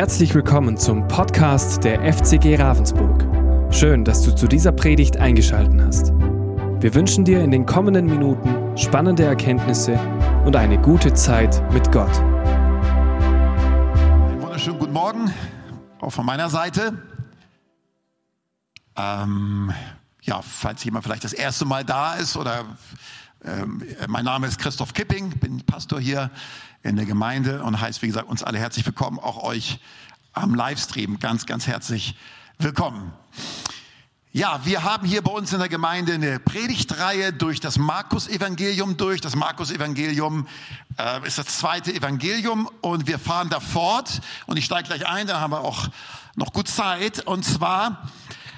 Herzlich willkommen zum Podcast der FCG Ravensburg. Schön, dass du zu dieser Predigt eingeschaltet hast. Wir wünschen dir in den kommenden Minuten spannende Erkenntnisse und eine gute Zeit mit Gott. Einen wunderschönen guten Morgen, auch von meiner Seite. Ähm, ja, falls jemand vielleicht das erste Mal da ist oder ähm, mein Name ist Christoph Kipping, bin Pastor hier in der Gemeinde und heißt, wie gesagt, uns alle herzlich willkommen, auch euch am Livestream ganz, ganz herzlich willkommen. Ja, wir haben hier bei uns in der Gemeinde eine Predigtreihe durch das Markus-Evangelium durch. Das Markus-Evangelium äh, ist das zweite Evangelium und wir fahren da fort und ich steige gleich ein, da haben wir auch noch gut Zeit und zwar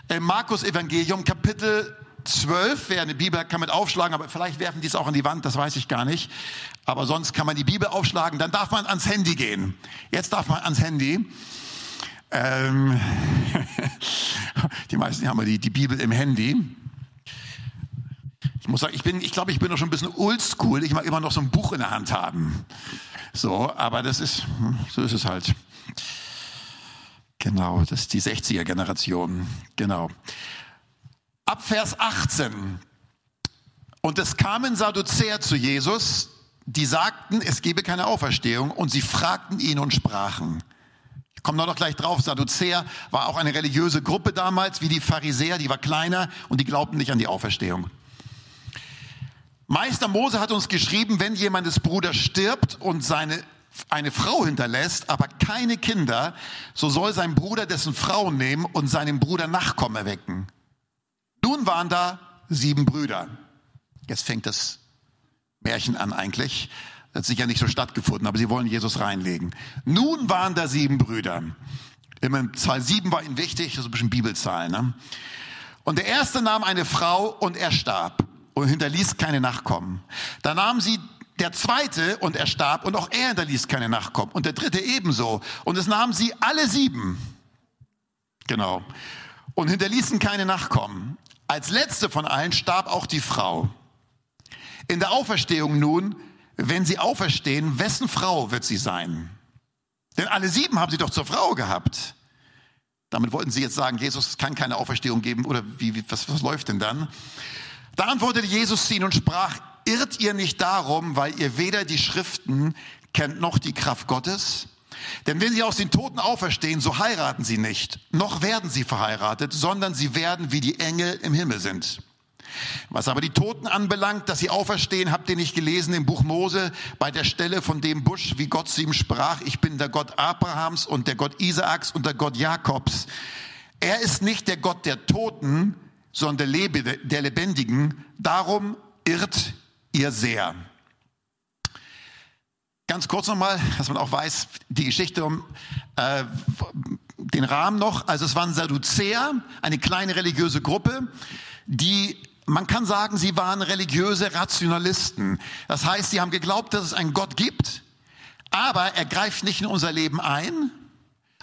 äh, Markus-Evangelium Kapitel 12. Wer eine Bibel kann mit aufschlagen, aber vielleicht werfen die es auch an die Wand, das weiß ich gar nicht. Aber sonst kann man die Bibel aufschlagen, dann darf man ans Handy gehen. Jetzt darf man ans Handy. Ähm, die meisten haben die, die Bibel im Handy. Ich muss sagen, ich bin, ich glaube, ich bin noch schon ein bisschen oldschool. Ich mag immer noch so ein Buch in der Hand haben. So, aber das ist, so ist es halt. Genau, das ist die 60er Generation. Genau. Ab Vers 18. Und es kamen Sadduzäer zu Jesus, die sagten, es gebe keine Auferstehung, und sie fragten ihn und sprachen. Ich komme noch gleich drauf, Sadduzäer war auch eine religiöse Gruppe damals, wie die Pharisäer, die war kleiner und die glaubten nicht an die Auferstehung. Meister Mose hat uns geschrieben, wenn jemandes Bruder stirbt und seine eine Frau hinterlässt, aber keine Kinder, so soll sein Bruder dessen Frau nehmen und seinem Bruder Nachkommen erwecken. Nun waren da sieben Brüder. Jetzt fängt das Märchen an eigentlich. Das hat sicher nicht so stattgefunden, aber sie wollen Jesus reinlegen. Nun waren da sieben Brüder. Immer Zahl sieben war ihnen wichtig, das ist ein bisschen Bibelzahl. Ne? Und der erste nahm eine Frau und er starb und hinterließ keine Nachkommen. Da nahm sie der zweite und er starb und auch er hinterließ keine Nachkommen. Und der dritte ebenso. Und es nahmen sie alle sieben. Genau. Und hinterließen keine Nachkommen. Als letzte von allen starb auch die Frau. In der Auferstehung nun, wenn sie auferstehen, wessen Frau wird sie sein? Denn alle sieben haben sie doch zur Frau gehabt. Damit wollten sie jetzt sagen, Jesus kann keine Auferstehung geben oder wie, wie was, was läuft denn dann? Da antwortete Jesus ihnen und sprach, irrt ihr nicht darum, weil ihr weder die Schriften kennt noch die Kraft Gottes? Denn wenn sie aus den Toten auferstehen, so heiraten sie nicht, noch werden sie verheiratet, sondern sie werden wie die Engel im Himmel sind. Was aber die Toten anbelangt, dass sie auferstehen, habt ihr nicht gelesen im Buch Mose bei der Stelle von dem Busch, wie Gott zu ihm sprach, ich bin der Gott Abrahams und der Gott Isaaks und der Gott Jakobs. Er ist nicht der Gott der Toten, sondern der Lebendigen. Darum irrt ihr sehr. Ganz kurz nochmal, dass man auch weiß, die Geschichte um äh, den Rahmen noch. Also es waren Sadduzäer, eine kleine religiöse Gruppe, die man kann sagen, sie waren religiöse Rationalisten. Das heißt, sie haben geglaubt, dass es einen Gott gibt, aber er greift nicht in unser Leben ein.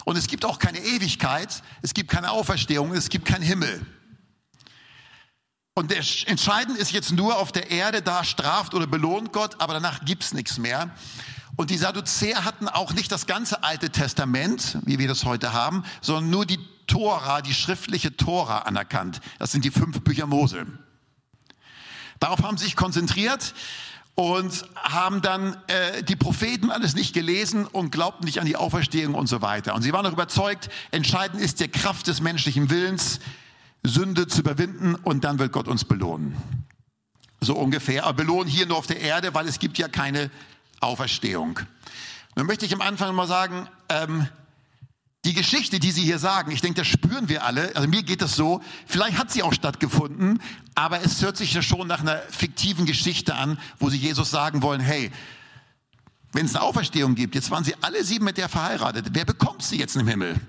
Und es gibt auch keine Ewigkeit, es gibt keine Auferstehung, es gibt keinen Himmel. Und entscheidend ist jetzt nur auf der Erde, da straft oder belohnt Gott, aber danach gibt's nichts mehr. Und die Sadduzäer hatten auch nicht das ganze Alte Testament, wie wir das heute haben, sondern nur die Tora, die schriftliche Tora anerkannt. Das sind die fünf Bücher Mose. Darauf haben sie sich konzentriert und haben dann äh, die Propheten alles nicht gelesen und glaubten nicht an die Auferstehung und so weiter. Und sie waren auch überzeugt, entscheidend ist die Kraft des menschlichen Willens, Sünde zu überwinden und dann wird Gott uns belohnen. So ungefähr. Aber belohnen hier nur auf der Erde, weil es gibt ja keine Auferstehung. Nun möchte ich am Anfang mal sagen, ähm, die Geschichte, die Sie hier sagen, ich denke, das spüren wir alle. Also mir geht es so, vielleicht hat sie auch stattgefunden, aber es hört sich ja schon nach einer fiktiven Geschichte an, wo Sie Jesus sagen wollen, hey, wenn es eine Auferstehung gibt, jetzt waren Sie alle sieben mit der verheiratet, wer bekommt sie jetzt im Himmel?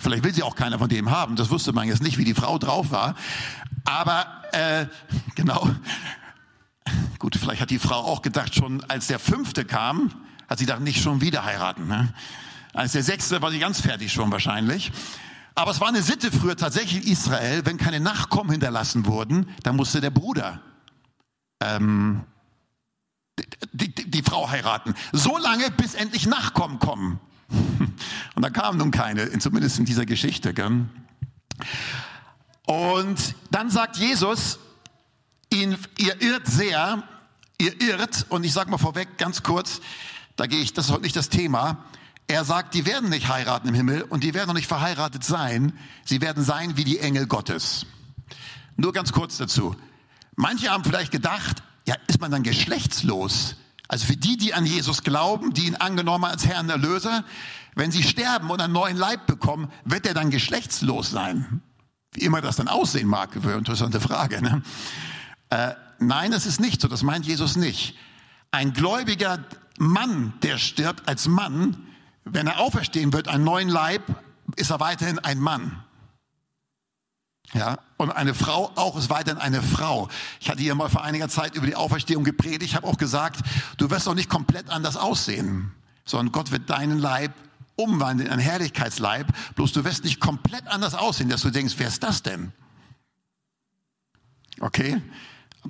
Vielleicht will sie auch keiner von dem haben, das wusste man jetzt nicht, wie die Frau drauf war. Aber äh, genau, Gut, vielleicht hat die Frau auch gedacht, schon als der fünfte kam, hat sie gedacht, nicht schon wieder heiraten. Ne? Als der sechste war sie ganz fertig schon wahrscheinlich. Aber es war eine Sitte früher tatsächlich in Israel, wenn keine Nachkommen hinterlassen wurden, dann musste der Bruder ähm, die, die, die Frau heiraten. So lange, bis endlich Nachkommen kommen. Und da kam nun keine, zumindest in dieser Geschichte. Gell? Und dann sagt Jesus, ihn, ihr irrt sehr, ihr irrt, und ich sage mal vorweg ganz kurz, da gehe ich, das ist heute nicht das Thema. Er sagt, die werden nicht heiraten im Himmel und die werden noch nicht verheiratet sein. Sie werden sein wie die Engel Gottes. Nur ganz kurz dazu. Manche haben vielleicht gedacht, ja, ist man dann geschlechtslos? Also für die, die an Jesus glauben, die ihn angenommen als Herrn Erlöser, wenn sie sterben und einen neuen Leib bekommen, wird er dann geschlechtslos sein? Wie immer das dann aussehen mag, eine interessante Frage. Ne? Äh, nein, es ist nicht so, das meint Jesus nicht. Ein gläubiger Mann, der stirbt als Mann, wenn er auferstehen wird, einen neuen Leib, ist er weiterhin ein Mann. Ja, und eine Frau auch ist weiterhin eine Frau. Ich hatte hier mal vor einiger Zeit über die Auferstehung gepredigt. Ich habe auch gesagt, du wirst doch nicht komplett anders aussehen, sondern Gott wird deinen Leib umwandeln in einen Herrlichkeitsleib. Bloß du wirst nicht komplett anders aussehen, dass du denkst, wer ist das denn? Okay?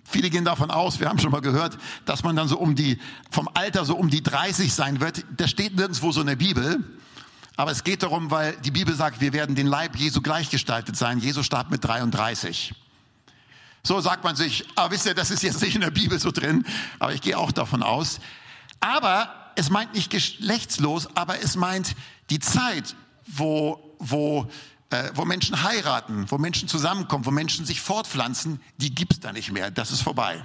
Viele gehen davon aus, wir haben schon mal gehört, dass man dann so um die, vom Alter so um die 30 sein wird. Das steht nirgendwo so in der Bibel. Aber es geht darum, weil die Bibel sagt, wir werden den Leib Jesu gleichgestaltet sein. Jesus starb mit 33. So sagt man sich, aber wisst ihr, das ist jetzt nicht in der Bibel so drin, aber ich gehe auch davon aus. Aber es meint nicht geschlechtslos, aber es meint die Zeit, wo, wo, äh, wo Menschen heiraten, wo Menschen zusammenkommen, wo Menschen sich fortpflanzen, die gibt's da nicht mehr. Das ist vorbei.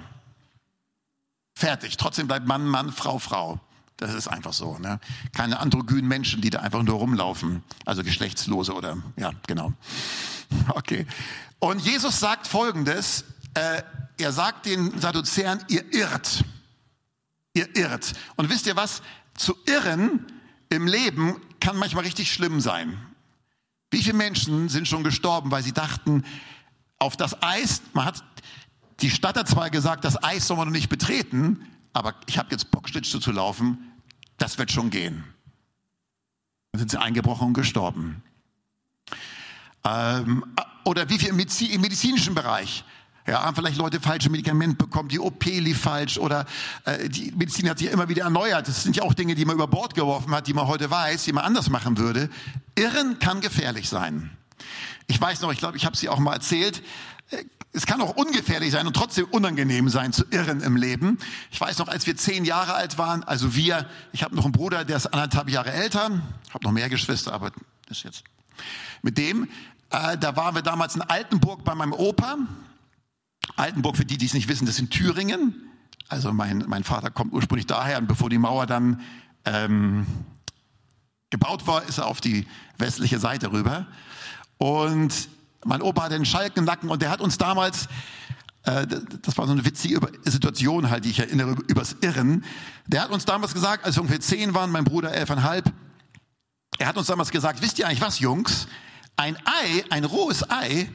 Fertig. Trotzdem bleibt Mann, Mann, Frau, Frau. Das ist einfach so. Ne? Keine androgynen Menschen, die da einfach nur rumlaufen. Also Geschlechtslose oder, ja, genau. Okay. Und Jesus sagt Folgendes. Äh, er sagt den Sadduzäern, ihr irrt. Ihr irrt. Und wisst ihr was? Zu irren im Leben kann manchmal richtig schlimm sein. Wie viele Menschen sind schon gestorben, weil sie dachten, auf das Eis, man hat, die Stadt hat zwar gesagt, das Eis soll man noch nicht betreten, aber ich habe jetzt Bock, Schlittschuh zu laufen, das wird schon gehen. Dann sind sie eingebrochen und gestorben. Ähm, oder wie viel im medizinischen Bereich. Ja, haben vielleicht Leute falsche Medikamente bekommen, die OP lief falsch oder äh, die Medizin hat sich immer wieder erneuert. Das sind ja auch Dinge, die man über Bord geworfen hat, die man heute weiß, die man anders machen würde. Irren kann gefährlich sein. Ich weiß noch, ich glaube, ich habe sie auch mal erzählt. Es kann auch ungefährlich sein und trotzdem unangenehm sein zu irren im Leben. Ich weiß noch, als wir zehn Jahre alt waren, also wir, ich habe noch einen Bruder, der ist anderthalb Jahre älter, habe noch mehr Geschwister, aber das jetzt mit dem. Äh, da waren wir damals in Altenburg bei meinem Opa. Altenburg, für die, die es nicht wissen, das ist in Thüringen. Also mein, mein Vater kommt ursprünglich daher und bevor die Mauer dann ähm, gebaut war, ist er auf die westliche Seite rüber. Und mein Opa hatte einen Schalk im Nacken und der hat uns damals, äh, das war so eine witzige Situation halt, die ich erinnere, übers Irren. Der hat uns damals gesagt, als wir ungefähr zehn waren, mein Bruder elfeinhalb, er hat uns damals gesagt, wisst ihr eigentlich was, Jungs? Ein Ei, ein rohes Ei,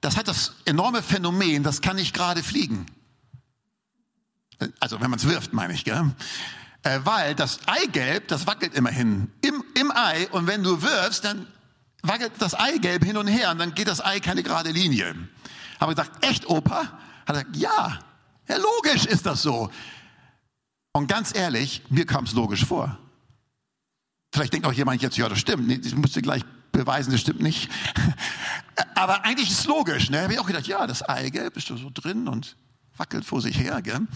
das hat das enorme Phänomen, das kann nicht gerade fliegen. Also wenn man es wirft, meine ich, gell? Äh, weil das Eigelb, das wackelt immerhin im, im Ei und wenn du wirfst, dann wackelt das Eigelb hin und her und dann geht das Ei keine gerade Linie. Habe gesagt, echt Opa? Hat er gesagt, ja, ja, logisch ist das so. Und ganz ehrlich, mir kam es logisch vor. Vielleicht denkt auch jemand jetzt, ja, das stimmt. Nee, ich musste gleich beweisen, das stimmt nicht. Aber eigentlich ist es logisch. Ne? Habe ich auch gedacht, ja, das Eigelb ist so drin und wackelt vor sich her. Gell?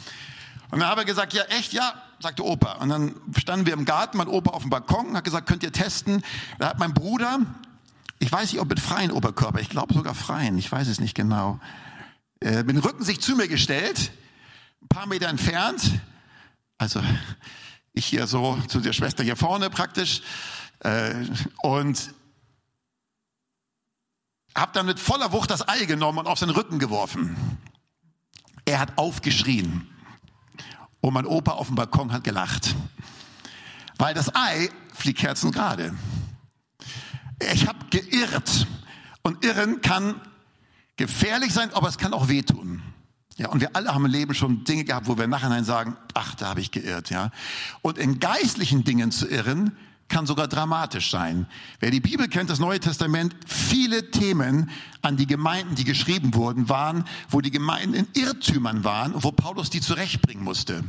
Und dann habe ich gesagt, ja, echt, ja, sagte Opa. Und dann standen wir im Garten, mein Opa auf dem Balkon, hat gesagt, könnt ihr testen. Da hat mein Bruder ich weiß nicht, ob mit freien Oberkörper, ich glaube sogar freien, ich weiß es nicht genau, äh, mit dem Rücken sich zu mir gestellt, ein paar Meter entfernt, also ich hier so zu der Schwester hier vorne praktisch, äh, und habe dann mit voller Wucht das Ei genommen und auf seinen Rücken geworfen. Er hat aufgeschrien und mein Opa auf dem Balkon hat gelacht, weil das Ei fliegt kerzengerade. Ich habe geirrt. Und irren kann gefährlich sein, aber es kann auch wehtun. Ja, und wir alle haben im Leben schon Dinge gehabt, wo wir nachher sagen, ach, da habe ich geirrt, ja. Und in geistlichen Dingen zu irren, kann sogar dramatisch sein. Wer die Bibel kennt, das Neue Testament, viele Themen an die Gemeinden, die geschrieben wurden, waren, wo die Gemeinden in Irrtümern waren und wo Paulus die zurechtbringen musste.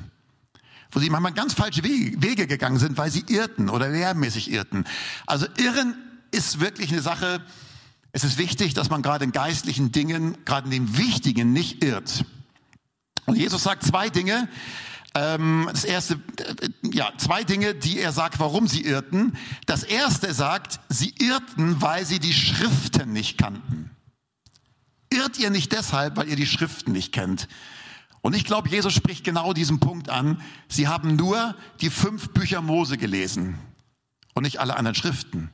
wo sie manchmal ganz falsche Wege gegangen sind, weil sie irrten oder lehrmäßig irrten. Also Irren ist wirklich eine Sache, es ist wichtig, dass man gerade in geistlichen Dingen, gerade in den wichtigen, nicht irrt. Und Jesus sagt zwei Dinge. Ähm, das erste, äh, ja, zwei Dinge, die er sagt, warum sie irrten. Das erste sagt, sie irrten, weil sie die Schriften nicht kannten. Irrt ihr nicht deshalb, weil ihr die Schriften nicht kennt. Und ich glaube, Jesus spricht genau diesen Punkt an. Sie haben nur die fünf Bücher Mose gelesen und nicht alle anderen Schriften.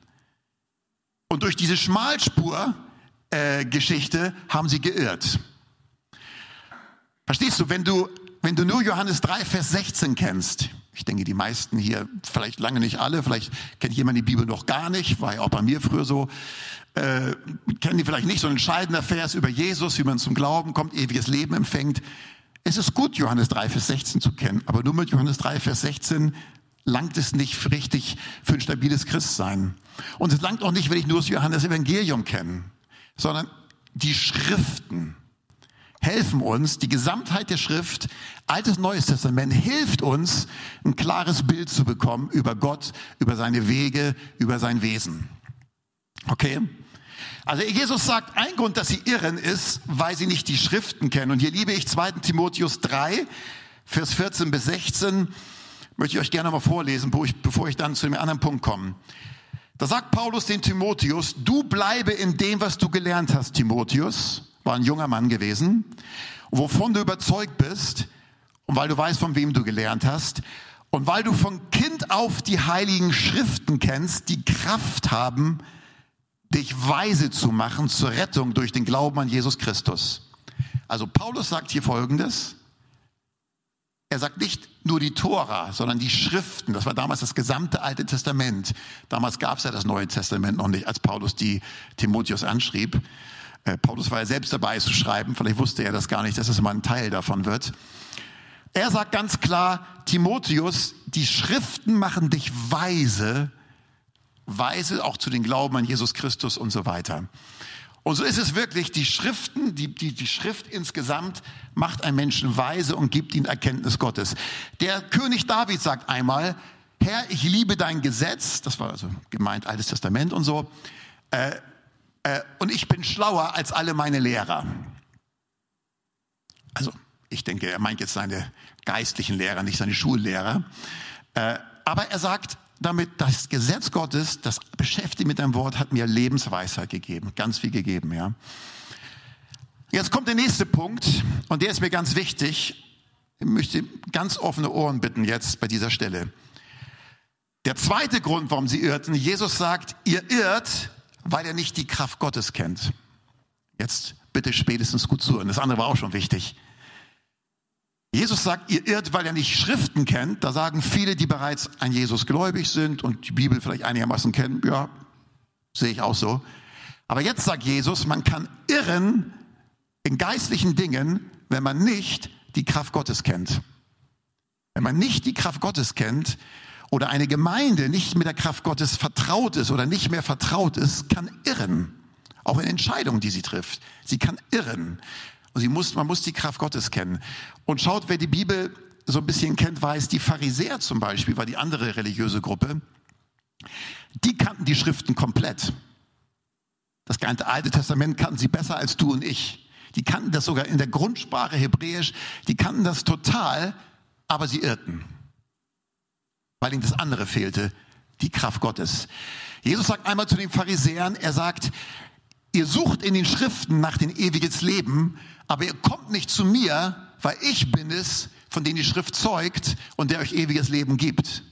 Und durch diese Schmalspur-Geschichte äh, haben sie geirrt. Verstehst du, wenn du, wenn du nur Johannes 3, Vers 16 kennst, ich denke, die meisten hier, vielleicht lange nicht alle, vielleicht kennt jemand die Bibel noch gar nicht, war ja auch bei mir früher so, äh, kennen die vielleicht nicht so ein entscheidender Vers über Jesus, wie man zum Glauben kommt, ewiges Leben empfängt. Es ist gut, Johannes 3, Vers 16 zu kennen, aber nur mit Johannes 3, Vers 16 langt es nicht richtig für ein stabiles Christsein. Und es langt auch nicht, wenn ich nur das Johannes Evangelium kenne, sondern die Schriften helfen uns, die Gesamtheit der Schrift, Altes Neues Testament, hilft uns, ein klares Bild zu bekommen über Gott, über seine Wege, über sein Wesen. Okay? Also Jesus sagt, ein Grund, dass sie irren, ist, weil sie nicht die Schriften kennen. Und hier liebe ich 2. Timotheus 3, Vers 14 bis 16 möchte ich euch gerne mal vorlesen, bevor ich dann zu dem anderen Punkt komme. Da sagt Paulus den Timotheus, du bleibe in dem, was du gelernt hast, Timotheus, war ein junger Mann gewesen, wovon du überzeugt bist und weil du weißt, von wem du gelernt hast und weil du von Kind auf die heiligen Schriften kennst, die Kraft haben, dich weise zu machen zur Rettung durch den Glauben an Jesus Christus. Also Paulus sagt hier Folgendes, er sagt nicht nur die Tora, sondern die Schriften. Das war damals das gesamte Alte Testament. Damals gab es ja das Neue Testament noch nicht, als Paulus die Timotheus anschrieb. Äh, Paulus war ja selbst dabei zu schreiben. Vielleicht wusste er das gar nicht, dass es mal ein Teil davon wird. Er sagt ganz klar, Timotheus, die Schriften machen dich weise, weise auch zu den Glauben an Jesus Christus und so weiter. Und so ist es wirklich, die Schriften, die, die, die Schrift insgesamt macht einen Menschen weise und gibt ihm Erkenntnis Gottes. Der König David sagt einmal, Herr, ich liebe dein Gesetz, das war also gemeint Altes Testament und so, äh, äh, und ich bin schlauer als alle meine Lehrer. Also, ich denke, er meint jetzt seine geistlichen Lehrer, nicht seine Schullehrer. Äh, aber er sagt, damit das Gesetz Gottes, das beschäftigt mit einem Wort, hat mir Lebensweisheit gegeben, ganz viel gegeben, ja. Jetzt kommt der nächste Punkt und der ist mir ganz wichtig. Ich möchte ganz offene Ohren bitten jetzt bei dieser Stelle. Der zweite Grund, warum sie irrten, Jesus sagt, ihr irrt, weil er nicht die Kraft Gottes kennt. Jetzt bitte spätestens gut zuhören. Das andere war auch schon wichtig. Jesus sagt, ihr irrt, weil ihr nicht Schriften kennt. Da sagen viele, die bereits an Jesus gläubig sind und die Bibel vielleicht einigermaßen kennen, ja, sehe ich auch so. Aber jetzt sagt Jesus, man kann irren in geistlichen Dingen, wenn man nicht die Kraft Gottes kennt. Wenn man nicht die Kraft Gottes kennt oder eine Gemeinde nicht mit der Kraft Gottes vertraut ist oder nicht mehr vertraut ist, kann irren. Auch in Entscheidungen, die sie trifft. Sie kann irren. Sie muss, man muss die Kraft Gottes kennen. Und schaut, wer die Bibel so ein bisschen kennt, weiß, die Pharisäer zum Beispiel war die andere religiöse Gruppe. Die kannten die Schriften komplett. Das ganze Alte Testament kannten sie besser als du und ich. Die kannten das sogar in der Grundsprache Hebräisch. Die kannten das total, aber sie irrten. Weil ihnen das andere fehlte, die Kraft Gottes. Jesus sagt einmal zu den Pharisäern, er sagt, ihr sucht in den Schriften nach dem ewiges Leben, aber ihr kommt nicht zu mir, weil ich bin es, von dem die Schrift zeugt und der euch ewiges Leben gibt.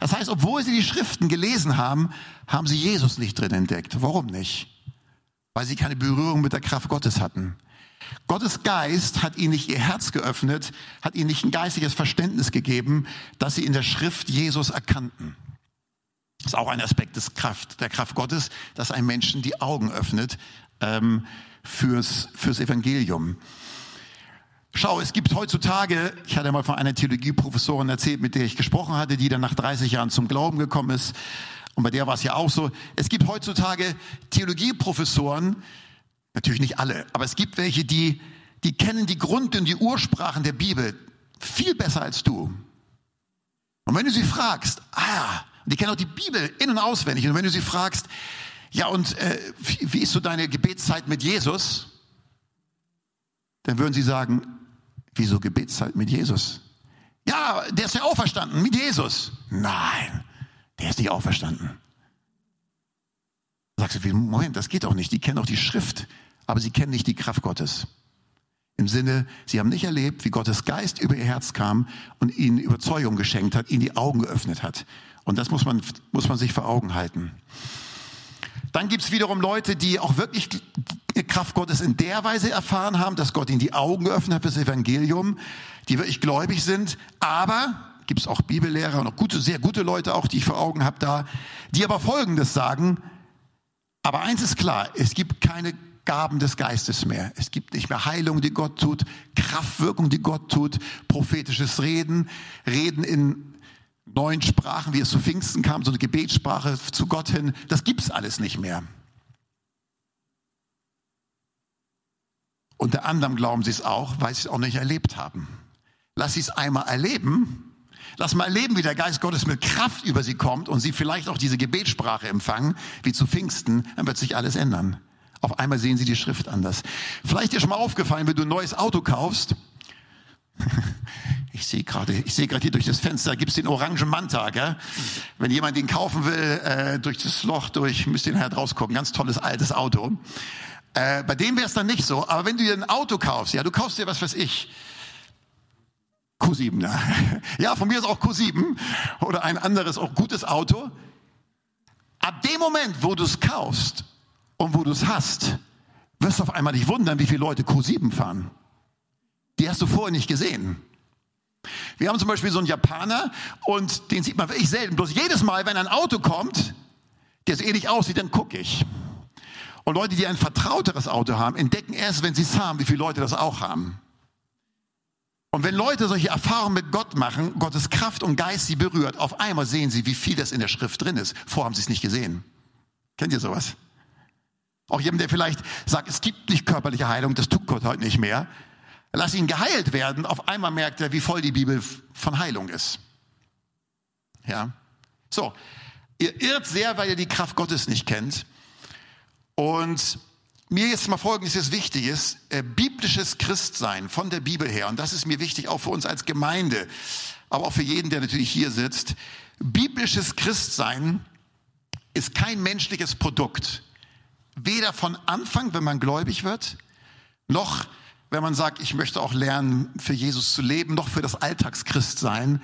Das heißt, obwohl sie die Schriften gelesen haben, haben sie Jesus nicht drin entdeckt. Warum nicht? Weil sie keine Berührung mit der Kraft Gottes hatten. Gottes Geist hat ihnen nicht ihr Herz geöffnet, hat ihnen nicht ein geistiges Verständnis gegeben, dass sie in der Schrift Jesus erkannten. Das ist auch ein Aspekt des Kraft, der Kraft Gottes, dass ein Menschen die Augen öffnet ähm, fürs, fürs Evangelium. Schau, es gibt heutzutage, ich hatte mal von einer Theologieprofessorin erzählt, mit der ich gesprochen hatte, die dann nach 30 Jahren zum Glauben gekommen ist. Und bei der war es ja auch so. Es gibt heutzutage Theologieprofessoren, natürlich nicht alle, aber es gibt welche, die, die kennen die Grund- und die Ursprachen der Bibel viel besser als du. Und wenn du sie fragst, ah, die kennen auch die Bibel in- und auswendig, und wenn du sie fragst, ja, und äh, wie, wie ist so deine Gebetszeit mit Jesus? Dann würden sie sagen, wieso Gebetszeit mit Jesus? Ja, der ist ja auferstanden mit Jesus. Nein, der ist nicht auferstanden. Sagst du, Moment, das geht doch nicht. Die kennen auch die Schrift, aber sie kennen nicht die Kraft Gottes. Im Sinne, sie haben nicht erlebt, wie Gottes Geist über ihr Herz kam und ihnen Überzeugung geschenkt hat, ihnen die Augen geöffnet hat. Und das muss man, muss man sich vor Augen halten. Dann gibt's wiederum Leute, die auch wirklich die Kraft Gottes in der Weise erfahren haben, dass Gott ihnen die Augen geöffnet hat fürs Evangelium, die wirklich gläubig sind, aber gibt's auch Bibellehrer und auch gute, sehr gute Leute auch, die ich vor Augen habe da, die aber Folgendes sagen, aber eins ist klar, es gibt keine Gaben des Geistes mehr. Es gibt nicht mehr Heilung, die Gott tut, Kraftwirkung, die Gott tut, prophetisches Reden, Reden in neuen Sprachen, wie es zu Pfingsten kam, so eine Gebetssprache zu Gott hin. Das gibt's alles nicht mehr. Unter anderem glauben sie es auch, weil sie es auch nicht erlebt haben. Lass sie es einmal erleben. Lass mal erleben, wie der Geist Gottes mit Kraft über sie kommt und sie vielleicht auch diese Gebetssprache empfangen, wie zu Pfingsten, dann wird sich alles ändern. Auf einmal sehen sie die Schrift anders. Vielleicht dir schon mal aufgefallen, wenn du ein neues Auto kaufst. Ich sehe gerade, ich sehe gerade hier durch das Fenster, gibt's den orangen Manta, gell? Wenn jemand den kaufen will, äh, durch das Loch durch, müsst ihr nachher rausgucken. Ganz tolles altes Auto. Äh, bei dem wäre es dann nicht so. Aber wenn du dir ein Auto kaufst, ja, du kaufst dir was weiß ich, Q7, ne? ja, von mir ist auch Q7 oder ein anderes auch gutes Auto. Ab dem Moment, wo du es kaufst, und wo du es hast, wirst du auf einmal dich wundern, wie viele Leute Q7 fahren. Die hast du vorher nicht gesehen. Wir haben zum Beispiel so einen Japaner und den sieht man wirklich selten. Bloß jedes Mal, wenn ein Auto kommt, der so ähnlich aussieht, dann gucke ich. Und Leute, die ein vertrauteres Auto haben, entdecken erst, wenn sie es haben, wie viele Leute das auch haben. Und wenn Leute solche Erfahrungen mit Gott machen, Gottes Kraft und Geist sie berührt, auf einmal sehen sie, wie viel das in der Schrift drin ist. Vorher haben sie es nicht gesehen. Kennt ihr sowas? Auch jemand, der vielleicht sagt, es gibt nicht körperliche Heilung, das tut Gott heute nicht mehr. Lass ihn geheilt werden. Auf einmal merkt er, wie voll die Bibel von Heilung ist. Ja. So. Ihr irrt sehr, weil ihr die Kraft Gottes nicht kennt. Und mir jetzt mal Folgendes jetzt wichtig ist, äh, biblisches Christsein von der Bibel her. Und das ist mir wichtig auch für uns als Gemeinde, aber auch für jeden, der natürlich hier sitzt. Biblisches Christsein ist kein menschliches Produkt weder von Anfang, wenn man gläubig wird, noch wenn man sagt, ich möchte auch lernen, für Jesus zu leben, noch für das Alltagschristsein,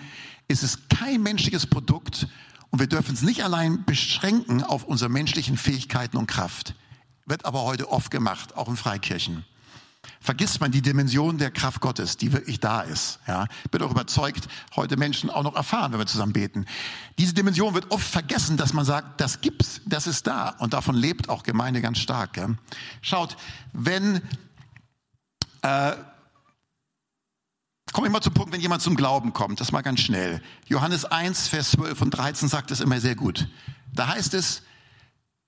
ist es kein menschliches Produkt und wir dürfen es nicht allein beschränken auf unsere menschlichen Fähigkeiten und Kraft. Wird aber heute oft gemacht, auch in Freikirchen vergisst man die Dimension der Kraft Gottes, die wirklich da ist. Ja, bin auch überzeugt, heute Menschen auch noch erfahren, wenn wir zusammen beten. Diese Dimension wird oft vergessen, dass man sagt, das gibt's, das ist da und davon lebt auch Gemeinde ganz stark. Ja? Schaut, wenn äh, Komme ich mal zum Punkt, wenn jemand zum Glauben kommt, das mal ganz schnell. Johannes 1, Vers 12 und 13 sagt es immer sehr gut. Da heißt es,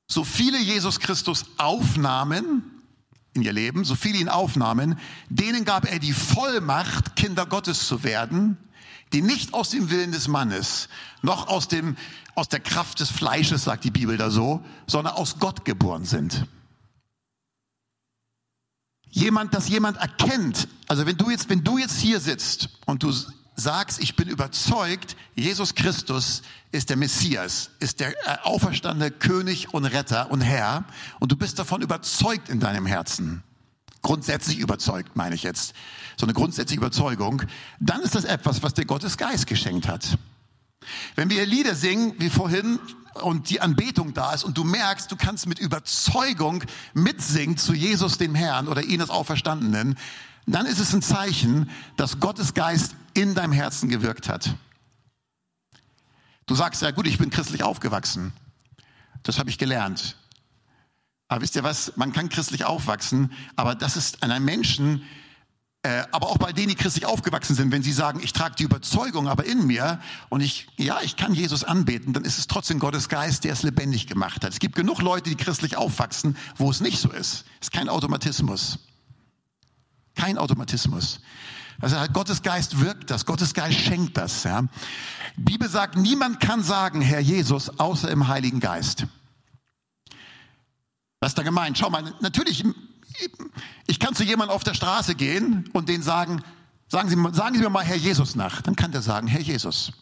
so viele Jesus Christus aufnahmen, in ihr Leben, so viele ihn aufnahmen, denen gab er die Vollmacht, Kinder Gottes zu werden, die nicht aus dem Willen des Mannes, noch aus dem, aus der Kraft des Fleisches, sagt die Bibel da so, sondern aus Gott geboren sind. Jemand, dass jemand erkennt, also wenn du jetzt, wenn du jetzt hier sitzt und du sagst, ich bin überzeugt, Jesus Christus ist der Messias, ist der äh, auferstandene König und Retter und Herr und du bist davon überzeugt in deinem Herzen, grundsätzlich überzeugt, meine ich jetzt, so eine grundsätzliche Überzeugung, dann ist das etwas, was dir Gottes Geist geschenkt hat. Wenn wir Lieder singen, wie vorhin, und die Anbetung da ist und du merkst, du kannst mit Überzeugung mitsingen zu Jesus dem Herrn oder ihn als Auferstandenen, dann ist es ein Zeichen, dass Gottes Geist in deinem Herzen gewirkt hat. Du sagst ja gut, ich bin christlich aufgewachsen. Das habe ich gelernt. Aber wisst ihr was? Man kann christlich aufwachsen, aber das ist an einem Menschen, äh, aber auch bei denen, die christlich aufgewachsen sind, wenn sie sagen, ich trage die Überzeugung aber in mir und ich, ja, ich kann Jesus anbeten, dann ist es trotzdem Gottes Geist, der es lebendig gemacht hat. Es gibt genug Leute, die christlich aufwachsen, wo es nicht so ist. Es ist kein Automatismus. Kein Automatismus. Also Gottes Geist wirkt das, Gottes Geist schenkt das. Ja. Die Bibel sagt, niemand kann sagen, Herr Jesus, außer im Heiligen Geist. Was ist da gemeint? Schau mal, natürlich, ich kann zu jemandem auf der Straße gehen und den sagen, sagen Sie, sagen Sie mir mal Herr Jesus nach. Dann kann der sagen, Herr Jesus.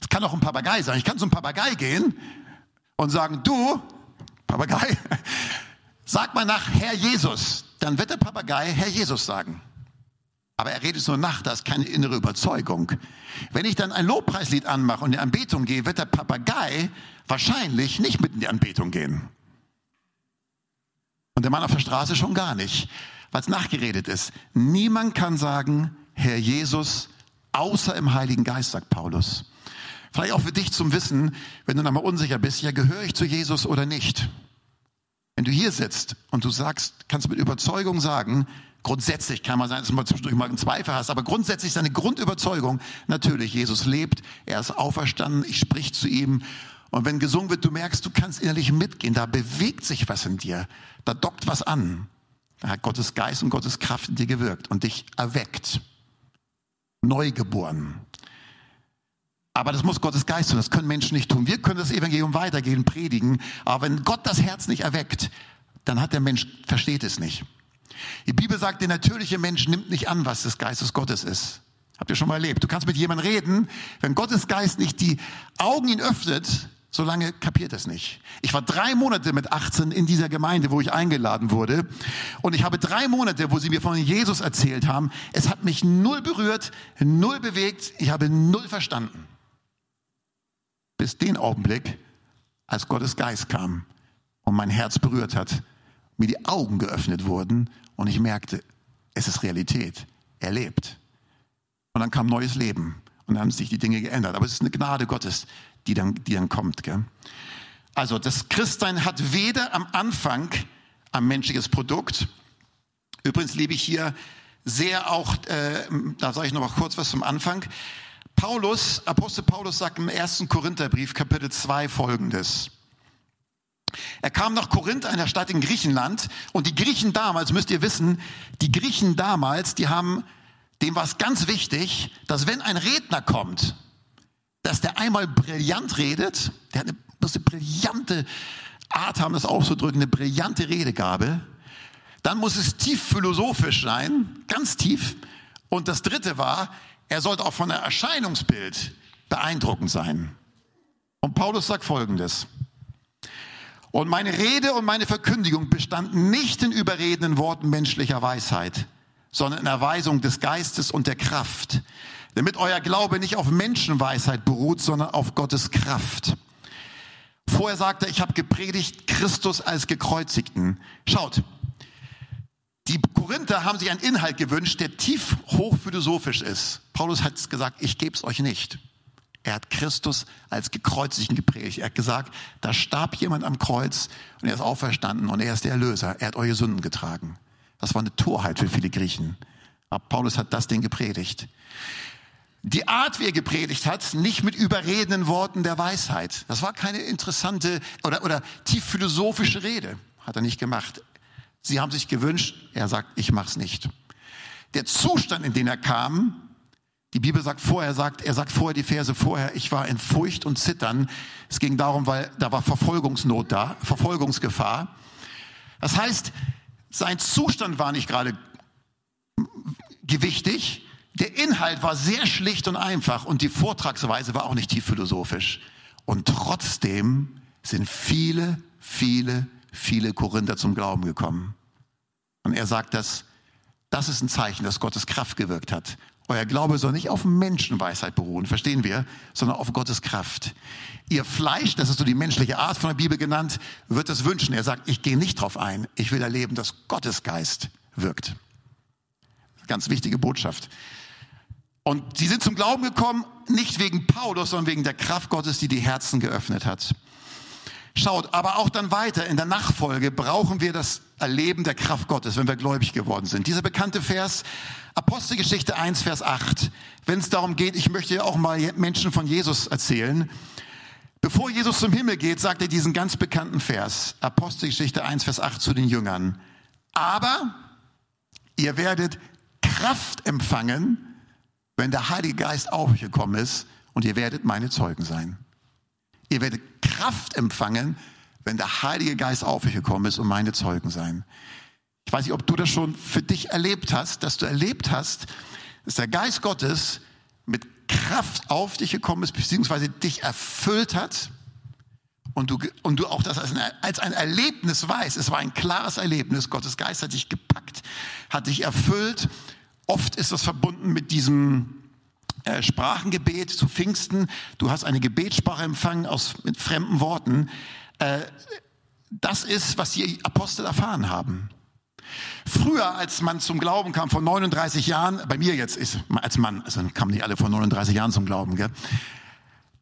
Es kann auch ein Papagei sein. Ich kann zu einem Papagei gehen und sagen, du, Papagei, sag mal nach Herr Jesus. Dann wird der Papagei Herr Jesus sagen. Aber er redet nur nach, da ist keine innere Überzeugung. Wenn ich dann ein Lobpreislied anmache und in die Anbetung gehe, wird der Papagei wahrscheinlich nicht mit in die Anbetung gehen. Und der Mann auf der Straße schon gar nicht, weil es nachgeredet ist. Niemand kann sagen, Herr Jesus, außer im Heiligen Geist, sagt Paulus. Vielleicht auch für dich zum Wissen, wenn du noch mal unsicher bist, ja, gehöre ich zu Jesus oder nicht? Wenn du hier sitzt und du sagst, kannst du mit Überzeugung sagen, grundsätzlich kann man sein, dass du mal zwischendurch mal einen Zweifel hast, aber grundsätzlich seine Grundüberzeugung, natürlich, Jesus lebt, er ist auferstanden, ich sprich zu ihm. Und wenn gesungen wird, du merkst, du kannst innerlich mitgehen, da bewegt sich was in dir, da dockt was an. Da hat Gottes Geist und Gottes Kraft in dir gewirkt und dich erweckt. Neugeboren. Aber das muss Gottes Geist tun, das können Menschen nicht tun. Wir können das Evangelium weitergehen, predigen, aber wenn Gott das Herz nicht erweckt, dann hat der Mensch, versteht es nicht. Die Bibel sagt, der natürliche Mensch nimmt nicht an, was des Geistes Gottes ist. Habt ihr schon mal erlebt? Du kannst mit jemandem reden, wenn Gottes Geist nicht die Augen ihn öffnet, solange kapiert es nicht. Ich war drei Monate mit 18 in dieser Gemeinde, wo ich eingeladen wurde. Und ich habe drei Monate, wo sie mir von Jesus erzählt haben. Es hat mich null berührt, null bewegt. Ich habe null verstanden bis den Augenblick, als Gottes Geist kam und mein Herz berührt hat, mir die Augen geöffnet wurden und ich merkte, es ist Realität. Er lebt. Und dann kam neues Leben und dann haben sich die Dinge geändert. Aber es ist eine Gnade Gottes, die dann, die dann kommt. Gell? Also das Christsein hat weder am Anfang ein menschliches Produkt. Übrigens lebe ich hier sehr auch, äh, da sage ich noch mal kurz was zum Anfang. Paulus, Apostel Paulus sagt im ersten Korintherbrief, Kapitel 2 folgendes. Er kam nach Korinth, einer Stadt in Griechenland, und die Griechen damals, müsst ihr wissen, die Griechen damals, die haben, dem war es ganz wichtig, dass wenn ein Redner kommt, dass der einmal brillant redet, der hat eine, muss eine brillante Art haben, das auszudrücken, eine brillante Redegabe, dann muss es tief philosophisch sein, ganz tief. Und das dritte war, er sollte auch von der Erscheinungsbild beeindruckend sein. Und Paulus sagt Folgendes. Und meine Rede und meine Verkündigung bestanden nicht in überredenden Worten menschlicher Weisheit, sondern in Erweisung des Geistes und der Kraft, damit euer Glaube nicht auf Menschenweisheit beruht, sondern auf Gottes Kraft. Vorher sagte er, ich habe gepredigt Christus als gekreuzigten. Schaut, die Korinther haben sich einen Inhalt gewünscht, der tief hochphilosophisch ist. Paulus hat gesagt, ich gebe es euch nicht. Er hat Christus als gekreuzigten geprägt. Er hat gesagt, da starb jemand am Kreuz und er ist auferstanden und er ist der Erlöser. Er hat eure Sünden getragen. Das war eine Torheit für viele Griechen. Aber Paulus hat das Ding gepredigt. Die Art, wie er gepredigt hat, nicht mit überredenden Worten der Weisheit. Das war keine interessante oder, oder tief philosophische Rede. Hat er nicht gemacht. Sie haben sich gewünscht, er sagt, ich mach's nicht. Der Zustand, in den er kam, die Bibel sagt vorher, sagt, er sagt vorher die Verse vorher, ich war in Furcht und Zittern. Es ging darum, weil da war Verfolgungsnot da, Verfolgungsgefahr. Das heißt, sein Zustand war nicht gerade gewichtig. Der Inhalt war sehr schlicht und einfach und die Vortragsweise war auch nicht tief philosophisch. Und trotzdem sind viele, viele viele Korinther zum Glauben gekommen. Und er sagt, dass das ist ein Zeichen, dass Gottes Kraft gewirkt hat. Euer Glaube soll nicht auf Menschenweisheit beruhen, verstehen wir, sondern auf Gottes Kraft. Ihr Fleisch, das ist so die menschliche Art von der Bibel genannt, wird es wünschen. Er sagt, ich gehe nicht drauf ein. Ich will erleben, dass Gottes Geist wirkt. Ganz wichtige Botschaft. Und sie sind zum Glauben gekommen, nicht wegen Paulus, sondern wegen der Kraft Gottes, die die Herzen geöffnet hat. Schaut, aber auch dann weiter in der Nachfolge brauchen wir das Erleben der Kraft Gottes, wenn wir gläubig geworden sind. Dieser bekannte Vers, Apostelgeschichte 1, Vers 8, wenn es darum geht, ich möchte auch mal Menschen von Jesus erzählen. Bevor Jesus zum Himmel geht, sagt er diesen ganz bekannten Vers, Apostelgeschichte 1, Vers 8 zu den Jüngern. Aber ihr werdet Kraft empfangen, wenn der Heilige Geist auf euch gekommen ist und ihr werdet meine Zeugen sein. Ihr werdet Kraft empfangen, wenn der Heilige Geist auf euch gekommen ist und meine Zeugen sein. Ich weiß nicht, ob du das schon für dich erlebt hast, dass du erlebt hast, dass der Geist Gottes mit Kraft auf dich gekommen ist, beziehungsweise dich erfüllt hat und du, und du auch das als ein, als ein Erlebnis weißt. Es war ein klares Erlebnis. Gottes Geist hat dich gepackt, hat dich erfüllt. Oft ist das verbunden mit diesem äh, Sprachengebet zu Pfingsten. Du hast eine Gebetssprache empfangen aus, mit fremden Worten. Äh, das ist, was die Apostel erfahren haben. Früher, als man zum Glauben kam, vor 39 Jahren, bei mir jetzt ist als Mann, also kamen nicht alle vor 39 Jahren zum Glauben, gell?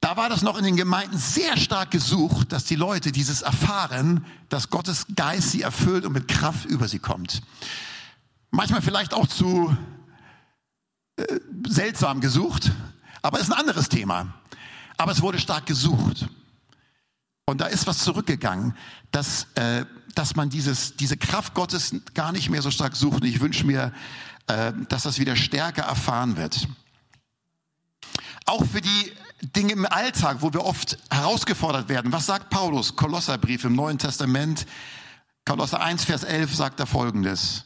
da war das noch in den Gemeinden sehr stark gesucht, dass die Leute dieses erfahren, dass Gottes Geist sie erfüllt und mit Kraft über sie kommt. Manchmal vielleicht auch zu seltsam gesucht, aber ist ein anderes Thema. Aber es wurde stark gesucht. Und da ist was zurückgegangen, dass, äh, dass man dieses, diese Kraft Gottes gar nicht mehr so stark sucht. Und ich wünsche mir, äh, dass das wieder stärker erfahren wird. Auch für die Dinge im Alltag, wo wir oft herausgefordert werden. Was sagt Paulus? Kolosserbrief im Neuen Testament, Kolosser 1, Vers 11 sagt er folgendes.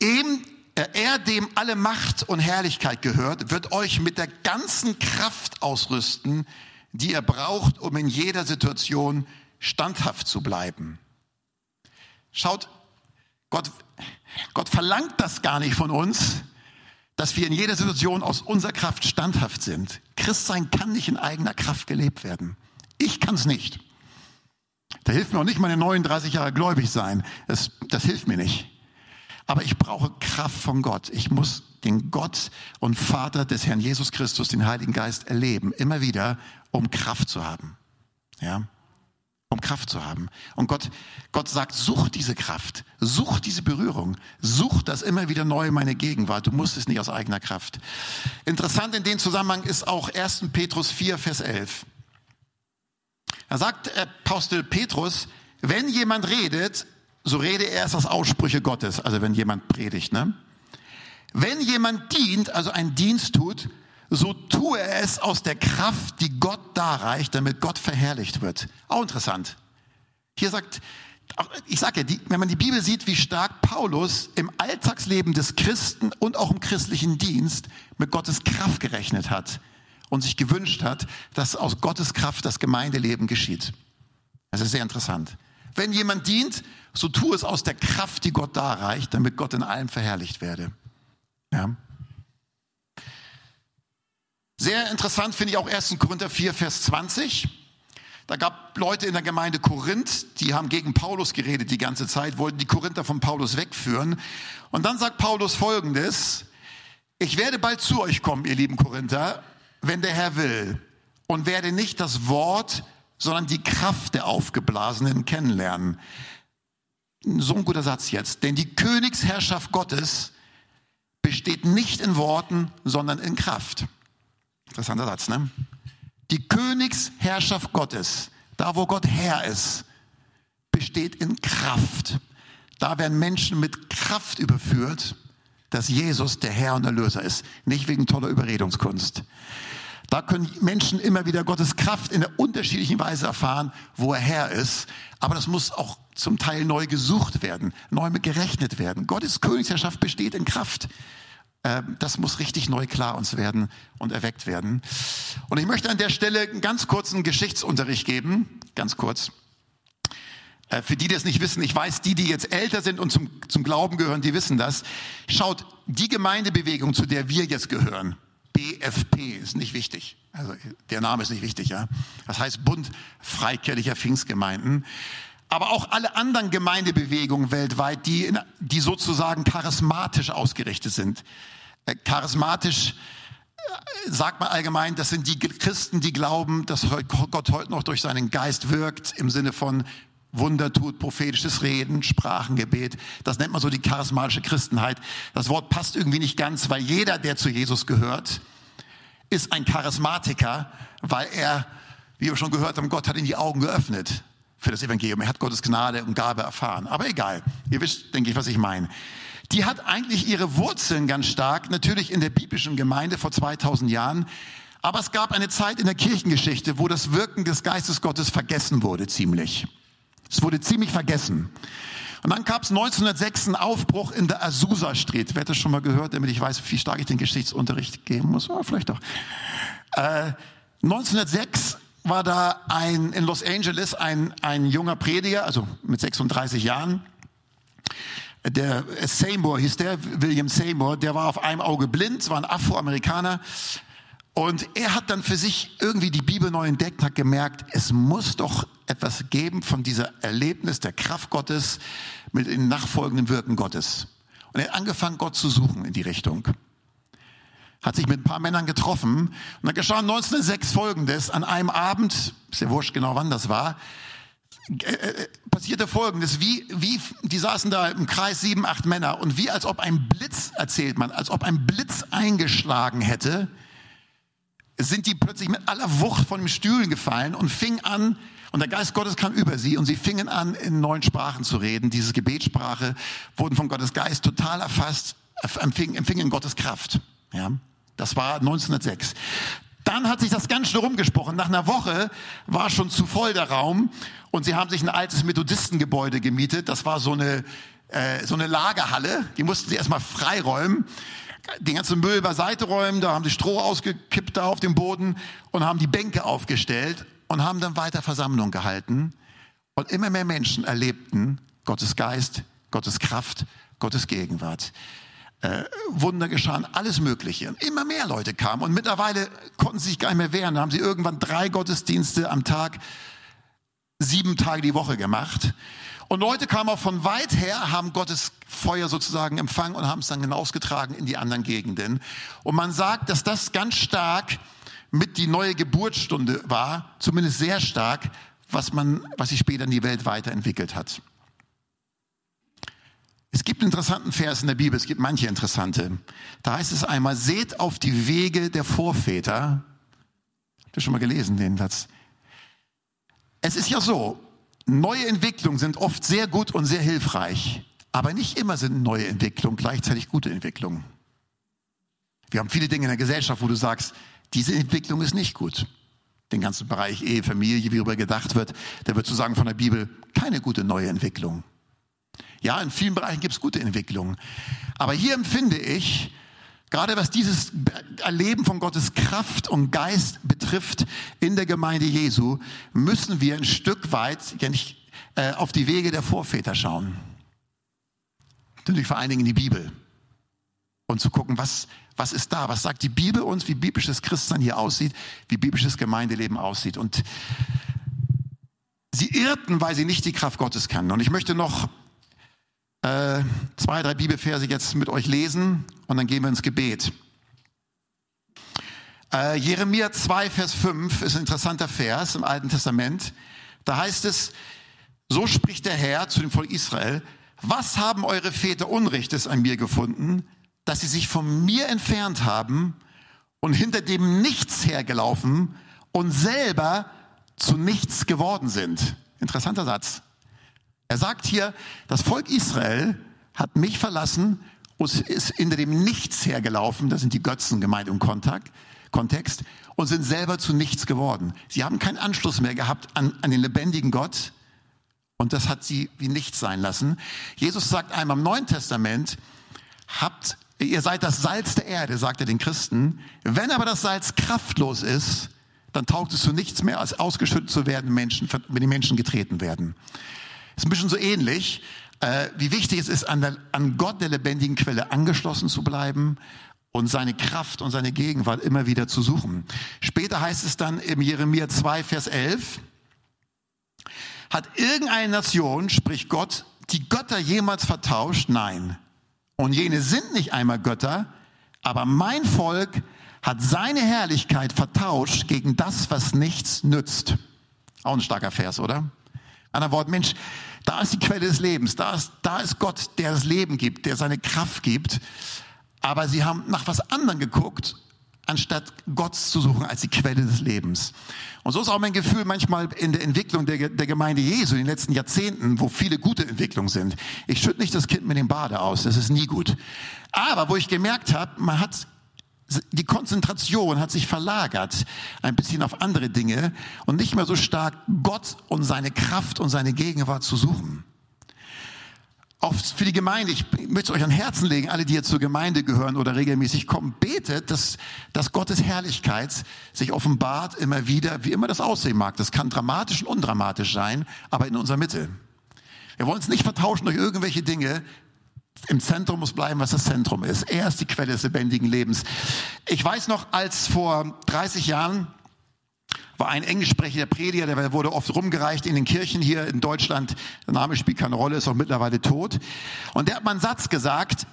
Eben er, dem alle Macht und Herrlichkeit gehört, wird euch mit der ganzen Kraft ausrüsten, die er braucht, um in jeder Situation standhaft zu bleiben. Schaut, Gott, Gott verlangt das gar nicht von uns, dass wir in jeder Situation aus unserer Kraft standhaft sind. Christsein kann nicht in eigener Kraft gelebt werden. Ich kann es nicht. Da hilft mir auch nicht meine 39 Jahre gläubig sein. Das, das hilft mir nicht. Aber ich brauche Kraft von Gott. Ich muss den Gott und Vater des Herrn Jesus Christus, den Heiligen Geist, erleben. Immer wieder, um Kraft zu haben. Ja? Um Kraft zu haben. Und Gott, Gott sagt, such diese Kraft. Such diese Berührung. Such das immer wieder neu in meine Gegenwart. Du musst es nicht aus eigener Kraft. Interessant in dem Zusammenhang ist auch 1. Petrus 4, Vers 11. Da sagt Apostel Petrus, wenn jemand redet, so rede er erst aus Aussprüche Gottes, also wenn jemand predigt. Ne? Wenn jemand dient, also einen Dienst tut, so tue er es aus der Kraft, die Gott darreicht, damit Gott verherrlicht wird. Auch interessant. Hier sagt, ich sage ja, die, wenn man die Bibel sieht, wie stark Paulus im Alltagsleben des Christen und auch im christlichen Dienst mit Gottes Kraft gerechnet hat und sich gewünscht hat, dass aus Gottes Kraft das Gemeindeleben geschieht. Das ist sehr interessant. Wenn jemand dient, so tu es aus der Kraft, die Gott darreicht, damit Gott in allem verherrlicht werde. Ja. Sehr interessant finde ich auch 1. Korinther 4, Vers 20. Da gab Leute in der Gemeinde Korinth, die haben gegen Paulus geredet die ganze Zeit, wollten die Korinther von Paulus wegführen. Und dann sagt Paulus Folgendes, ich werde bald zu euch kommen, ihr lieben Korinther, wenn der Herr will, und werde nicht das Wort sondern die Kraft der Aufgeblasenen kennenlernen. So ein guter Satz jetzt. Denn die Königsherrschaft Gottes besteht nicht in Worten, sondern in Kraft. Interessanter Satz, ne? Die Königsherrschaft Gottes, da wo Gott Herr ist, besteht in Kraft. Da werden Menschen mit Kraft überführt, dass Jesus der Herr und Erlöser ist. Nicht wegen toller Überredungskunst. Da können Menschen immer wieder Gottes Kraft in der unterschiedlichen Weise erfahren, wo er Herr ist. Aber das muss auch zum Teil neu gesucht werden, neu gerechnet werden. Gottes Königsherrschaft besteht in Kraft. Ähm, das muss richtig neu klar uns werden und erweckt werden. Und ich möchte an der Stelle einen ganz kurzen Geschichtsunterricht geben. Ganz kurz. Äh, für die, die das nicht wissen, ich weiß, die, die jetzt älter sind und zum, zum Glauben gehören, die wissen das. Schaut, die Gemeindebewegung, zu der wir jetzt gehören, BFP ist nicht wichtig. Also der Name ist nicht wichtig, ja. Das heißt Bund Freikirchlicher Pfingstgemeinden. Aber auch alle anderen Gemeindebewegungen weltweit, die, in, die sozusagen charismatisch ausgerichtet sind. Äh, charismatisch äh, sagt man allgemein, das sind die Christen, die glauben, dass Gott heute noch durch seinen Geist wirkt, im Sinne von Wunder tut, prophetisches Reden, Sprachengebet. Das nennt man so die charismatische Christenheit. Das Wort passt irgendwie nicht ganz, weil jeder, der zu Jesus gehört, ist ein Charismatiker, weil er, wie wir schon gehört haben, Gott hat ihm die Augen geöffnet für das Evangelium. Er hat Gottes Gnade und Gabe erfahren. Aber egal. Ihr wisst, denke ich, was ich meine. die hat eigentlich ihre Wurzeln ganz stark, natürlich in der biblischen Gemeinde vor 2000 Jahren. Aber es gab eine Zeit in der Kirchengeschichte, wo das Wirken des Geistes Gottes vergessen wurde, ziemlich. Es wurde ziemlich vergessen. Und dann gab es 1906 einen Aufbruch in der Azusa Street. Wer hat das schon mal gehört, damit ich weiß, wie stark ich den Geschichtsunterricht geben muss? Oh, vielleicht doch. Äh, 1906 war da ein, in Los Angeles ein, ein junger Prediger, also mit 36 Jahren. Der Seymour hieß der, William Seymour, der war auf einem Auge blind, war ein Afroamerikaner. Und er hat dann für sich irgendwie die Bibel neu entdeckt, hat gemerkt, es muss doch etwas geben von dieser Erlebnis der Kraft Gottes mit den nachfolgenden Wirken Gottes. Und er hat angefangen, Gott zu suchen in die Richtung. Hat sich mit ein paar Männern getroffen. Und dann geschah 1906 Folgendes. An einem Abend, ist ja wurscht genau wann das war, äh, äh, passierte Folgendes. Wie, wie, die saßen da im Kreis sieben, acht Männer und wie als ob ein Blitz, erzählt man, als ob ein Blitz eingeschlagen hätte, sind die plötzlich mit aller Wucht von den Stühlen gefallen und fingen an, und der Geist Gottes kam über sie und sie fingen an, in neuen Sprachen zu reden. Diese Gebetssprache wurden von Gottes Geist total erfasst, empfingen, empfingen Gottes Kraft. Ja, das war 1906. Dann hat sich das ganz schnell rumgesprochen. Nach einer Woche war schon zu voll der Raum und sie haben sich ein altes Methodistengebäude gemietet. Das war so eine, äh, so eine Lagerhalle. Die mussten sie erstmal freiräumen den ganzen Müll beiseite räumen, da haben sie Stroh ausgekippt da auf dem Boden und haben die Bänke aufgestellt und haben dann weiter Versammlung gehalten. Und immer mehr Menschen erlebten Gottes Geist, Gottes Kraft, Gottes Gegenwart. Äh, Wunder geschahen, alles Mögliche. Und immer mehr Leute kamen und mittlerweile konnten sie sich gar nicht mehr wehren. Da haben sie irgendwann drei Gottesdienste am Tag, sieben Tage die Woche gemacht. Und Leute kamen auch von weit her, haben Gottes Feuer sozusagen empfangen und haben es dann hinausgetragen in die anderen Gegenden. Und man sagt, dass das ganz stark mit die neue Geburtsstunde war, zumindest sehr stark, was man, was sich später in die Welt weiterentwickelt hat. Es gibt einen interessanten Vers in der Bibel, es gibt manche interessante. Da heißt es einmal, seht auf die Wege der Vorväter. Habt ihr schon mal gelesen, den Satz? Es ist ja so, Neue Entwicklungen sind oft sehr gut und sehr hilfreich, aber nicht immer sind neue Entwicklungen gleichzeitig gute Entwicklungen. Wir haben viele Dinge in der Gesellschaft, wo du sagst, diese Entwicklung ist nicht gut. Den ganzen Bereich Ehe, Familie, wie darüber gedacht wird, der wird zu sagen von der Bibel, keine gute neue Entwicklung. Ja, in vielen Bereichen gibt es gute Entwicklungen. Aber hier empfinde ich, Gerade was dieses Erleben von Gottes Kraft und Geist betrifft in der Gemeinde Jesu, müssen wir ein Stück weit äh, auf die Wege der Vorväter schauen. Natürlich vor allen Dingen in die Bibel. Und zu gucken, was, was ist da? Was sagt die Bibel uns, wie biblisches Christsein hier aussieht, wie biblisches Gemeindeleben aussieht. Und sie irrten, weil sie nicht die Kraft Gottes kannten. Und ich möchte noch äh, zwei, drei Bibelverse jetzt mit euch lesen und dann gehen wir ins Gebet. Äh, Jeremia 2, Vers 5 ist ein interessanter Vers im Alten Testament. Da heißt es, so spricht der Herr zu dem Volk Israel, was haben eure Väter Unrechtes an mir gefunden, dass sie sich von mir entfernt haben und hinter dem Nichts hergelaufen und selber zu nichts geworden sind. Interessanter Satz. Er sagt hier, das Volk Israel hat mich verlassen und ist hinter dem Nichts hergelaufen, das sind die Götzen gemeint im Kontakt, Kontext, und sind selber zu nichts geworden. Sie haben keinen Anschluss mehr gehabt an, an den lebendigen Gott und das hat sie wie nichts sein lassen. Jesus sagt einmal im Neuen Testament, habt, ihr seid das Salz der Erde, sagt er den Christen. Wenn aber das Salz kraftlos ist, dann taugt es zu nichts mehr, als ausgeschüttet zu werden, Menschen, wenn die Menschen getreten werden. Ist ein bisschen so ähnlich, äh, wie wichtig es ist, an, der, an Gott, der lebendigen Quelle, angeschlossen zu bleiben und seine Kraft und seine Gegenwart immer wieder zu suchen. Später heißt es dann im Jeremia 2, Vers 11, hat irgendeine Nation, sprich Gott, die Götter jemals vertauscht? Nein. Und jene sind nicht einmal Götter, aber mein Volk hat seine Herrlichkeit vertauscht gegen das, was nichts nützt. Auch ein starker Vers, oder? Anderen Worten, Mensch, da ist die Quelle des Lebens, da ist, da ist Gott, der das Leben gibt, der seine Kraft gibt. Aber sie haben nach was anderem geguckt anstatt Gott zu suchen als die Quelle des Lebens. Und so ist auch mein Gefühl manchmal in der Entwicklung der, der Gemeinde Jesu in den letzten Jahrzehnten, wo viele gute Entwicklungen sind. Ich schütte nicht das Kind mit dem Bade aus, das ist nie gut. Aber wo ich gemerkt habe, man hat die Konzentration hat sich verlagert ein bisschen auf andere Dinge und nicht mehr so stark Gott und seine Kraft und seine Gegenwart zu suchen auch für die Gemeinde, ich möchte es euch an Herzen legen, alle, die jetzt zur Gemeinde gehören oder regelmäßig kommen, betet, dass, dass Gottes Herrlichkeit sich offenbart immer wieder, wie immer das aussehen mag. Das kann dramatisch und undramatisch sein, aber in unserer Mitte. Wir wollen es nicht vertauschen durch irgendwelche Dinge. Im Zentrum muss bleiben, was das Zentrum ist. Er ist die Quelle des lebendigen Lebens. Ich weiß noch, als vor 30 Jahren war ein englischsprechender Prediger, der wurde oft rumgereicht in den Kirchen hier in Deutschland. Der Name spielt keine Rolle, ist auch mittlerweile tot. Und der hat mal einen Satz gesagt,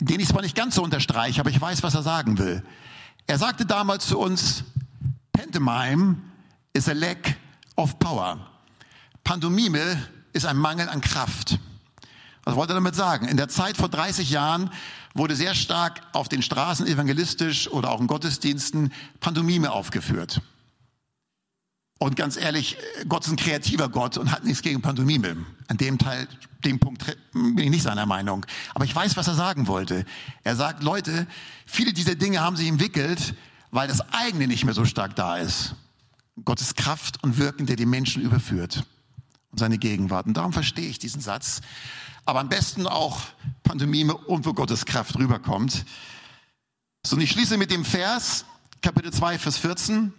den ich zwar nicht ganz so unterstreiche, aber ich weiß, was er sagen will. Er sagte damals zu uns, Pantomime is a lack of power. Pantomime ist ein Mangel an Kraft. Was wollte er damit sagen? In der Zeit vor 30 Jahren wurde sehr stark auf den Straßen evangelistisch oder auch in Gottesdiensten Pantomime aufgeführt. Und ganz ehrlich, Gott ist ein kreativer Gott und hat nichts gegen Pantomime. An dem Teil, dem Punkt bin ich nicht seiner Meinung. Aber ich weiß, was er sagen wollte. Er sagt, Leute, viele dieser Dinge haben sich entwickelt, weil das eigene nicht mehr so stark da ist. Gottes Kraft und Wirken, der die Menschen überführt und seine Gegenwart. Und darum verstehe ich diesen Satz aber am besten auch Pantomime und wo Gottes Kraft rüberkommt. So, und ich schließe mit dem Vers, Kapitel 2, Vers 14.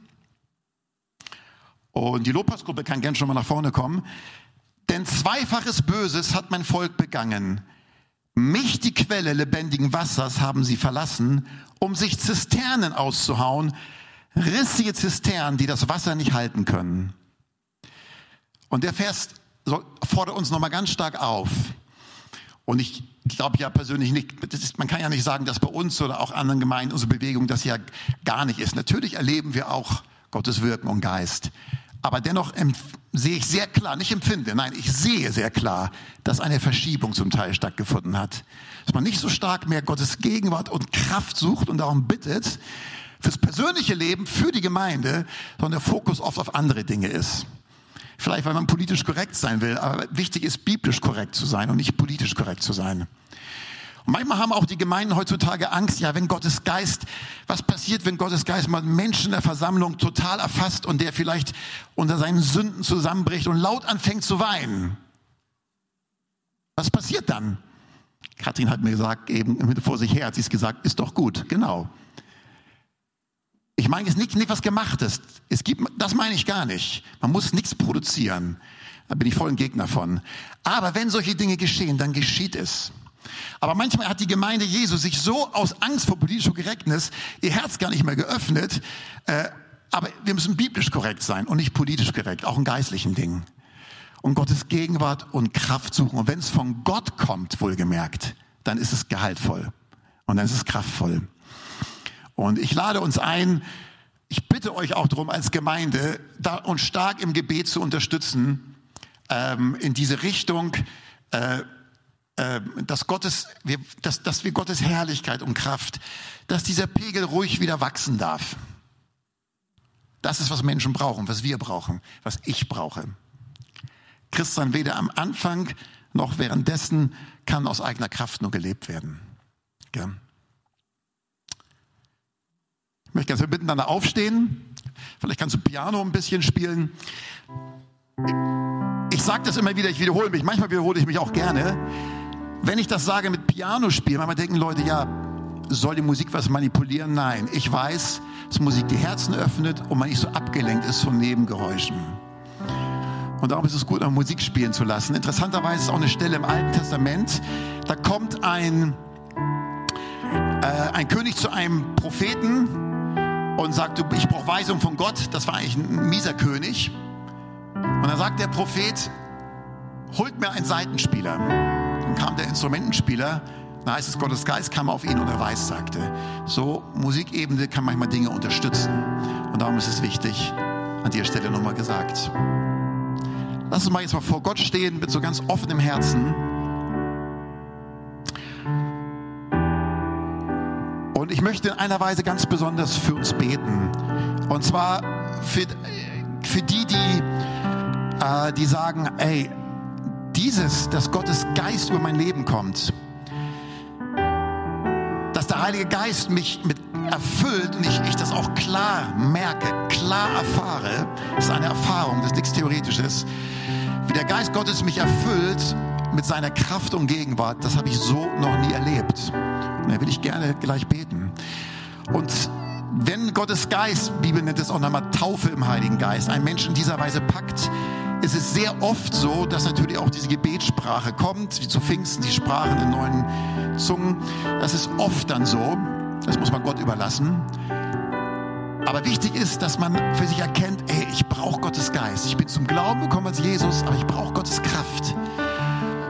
Und die Lobpreisgruppe kann gern schon mal nach vorne kommen. Denn zweifaches Böses hat mein Volk begangen. Mich, die Quelle lebendigen Wassers, haben sie verlassen, um sich Zisternen auszuhauen, rissige Zisternen, die das Wasser nicht halten können. Und der Vers fordert uns nochmal ganz stark auf. Und ich glaube ja persönlich nicht, ist, man kann ja nicht sagen, dass bei uns oder auch anderen Gemeinden unsere Bewegung das ja gar nicht ist. Natürlich erleben wir auch Gottes Wirken und Geist. Aber dennoch sehe ich sehr klar, nicht empfinde, nein, ich sehe sehr klar, dass eine Verschiebung zum Teil stattgefunden hat. Dass man nicht so stark mehr Gottes Gegenwart und Kraft sucht und darum bittet, fürs persönliche Leben, für die Gemeinde, sondern der Fokus oft auf andere Dinge ist. Vielleicht, weil man politisch korrekt sein will, aber wichtig ist, biblisch korrekt zu sein und nicht politisch korrekt zu sein. Und manchmal haben auch die Gemeinden heutzutage Angst, ja, wenn Gottes Geist, was passiert, wenn Gottes Geist mal Menschen in der Versammlung total erfasst und der vielleicht unter seinen Sünden zusammenbricht und laut anfängt zu weinen? Was passiert dann? Katrin hat mir gesagt, eben vor sich her hat sie es gesagt, ist doch gut, genau. Ich meine jetzt nicht, nicht was Gemachtes. Es gibt, das meine ich gar nicht. Man muss nichts produzieren. Da bin ich voll ein Gegner von. Aber wenn solche Dinge geschehen, dann geschieht es. Aber manchmal hat die Gemeinde Jesu sich so aus Angst vor politischer Korrektness ihr Herz gar nicht mehr geöffnet. Äh, aber wir müssen biblisch korrekt sein und nicht politisch korrekt, auch in geistlichen Dingen. Und Gottes Gegenwart und Kraft suchen. Und wenn es von Gott kommt, wohlgemerkt, dann ist es gehaltvoll. Und dann ist es kraftvoll. Und ich lade uns ein, ich bitte euch auch darum, als Gemeinde da uns stark im Gebet zu unterstützen, ähm, in diese Richtung, äh, äh, dass, Gottes, wir, dass, dass wir Gottes Herrlichkeit und Kraft, dass dieser Pegel ruhig wieder wachsen darf. Das ist, was Menschen brauchen, was wir brauchen, was ich brauche. Christian weder am Anfang noch währenddessen kann aus eigener Kraft nur gelebt werden. Ja. Ich möchte ganz miteinander aufstehen. Vielleicht kannst du Piano ein bisschen spielen. Ich sage das immer wieder, ich wiederhole mich. Manchmal wiederhole ich mich auch gerne. Wenn ich das sage mit Piano spielen, manchmal denken Leute, ja, soll die Musik was manipulieren? Nein, ich weiß, dass Musik die Herzen öffnet und man nicht so abgelenkt ist von Nebengeräuschen. Und darum ist es gut, auch Musik spielen zu lassen. Interessanterweise ist auch eine Stelle im Alten Testament, da kommt ein, äh, ein König zu einem Propheten und sagt, ich brauche Weisung von Gott. Das war eigentlich ein mieser König. Und dann sagt der Prophet, holt mir einen Seitenspieler. Dann kam der Instrumentenspieler, dann heißt es, Gottes Geist kam auf ihn und er weiß, sagte. So, Musikebene kann manchmal Dinge unterstützen. Und darum ist es wichtig, an dieser Stelle nochmal gesagt. Lass uns mal jetzt mal vor Gott stehen mit so ganz offenem Herzen. Und ich möchte in einer Weise ganz besonders für uns beten. Und zwar für, für die, die, äh, die sagen, ey, dieses, dass Gottes Geist über mein Leben kommt, dass der Heilige Geist mich mit erfüllt und ich, ich das auch klar merke, klar erfahre, das ist eine Erfahrung, das ist nichts Theoretisches, wie der Geist Gottes mich erfüllt mit seiner Kraft und Gegenwart, das habe ich so noch nie erlebt. Und da will ich gerne gleich beten. Und wenn Gottes Geist, Bibel nennt es auch nochmal Taufe im Heiligen Geist, ein Mensch in dieser Weise packt, ist es sehr oft so, dass natürlich auch diese Gebetssprache kommt, wie zu Pfingsten, die Sprachen in neuen Zungen. Das ist oft dann so. Das muss man Gott überlassen. Aber wichtig ist, dass man für sich erkennt, ey, ich brauche Gottes Geist. Ich bin zum Glauben gekommen als Jesus, aber ich brauche Gottes Kraft.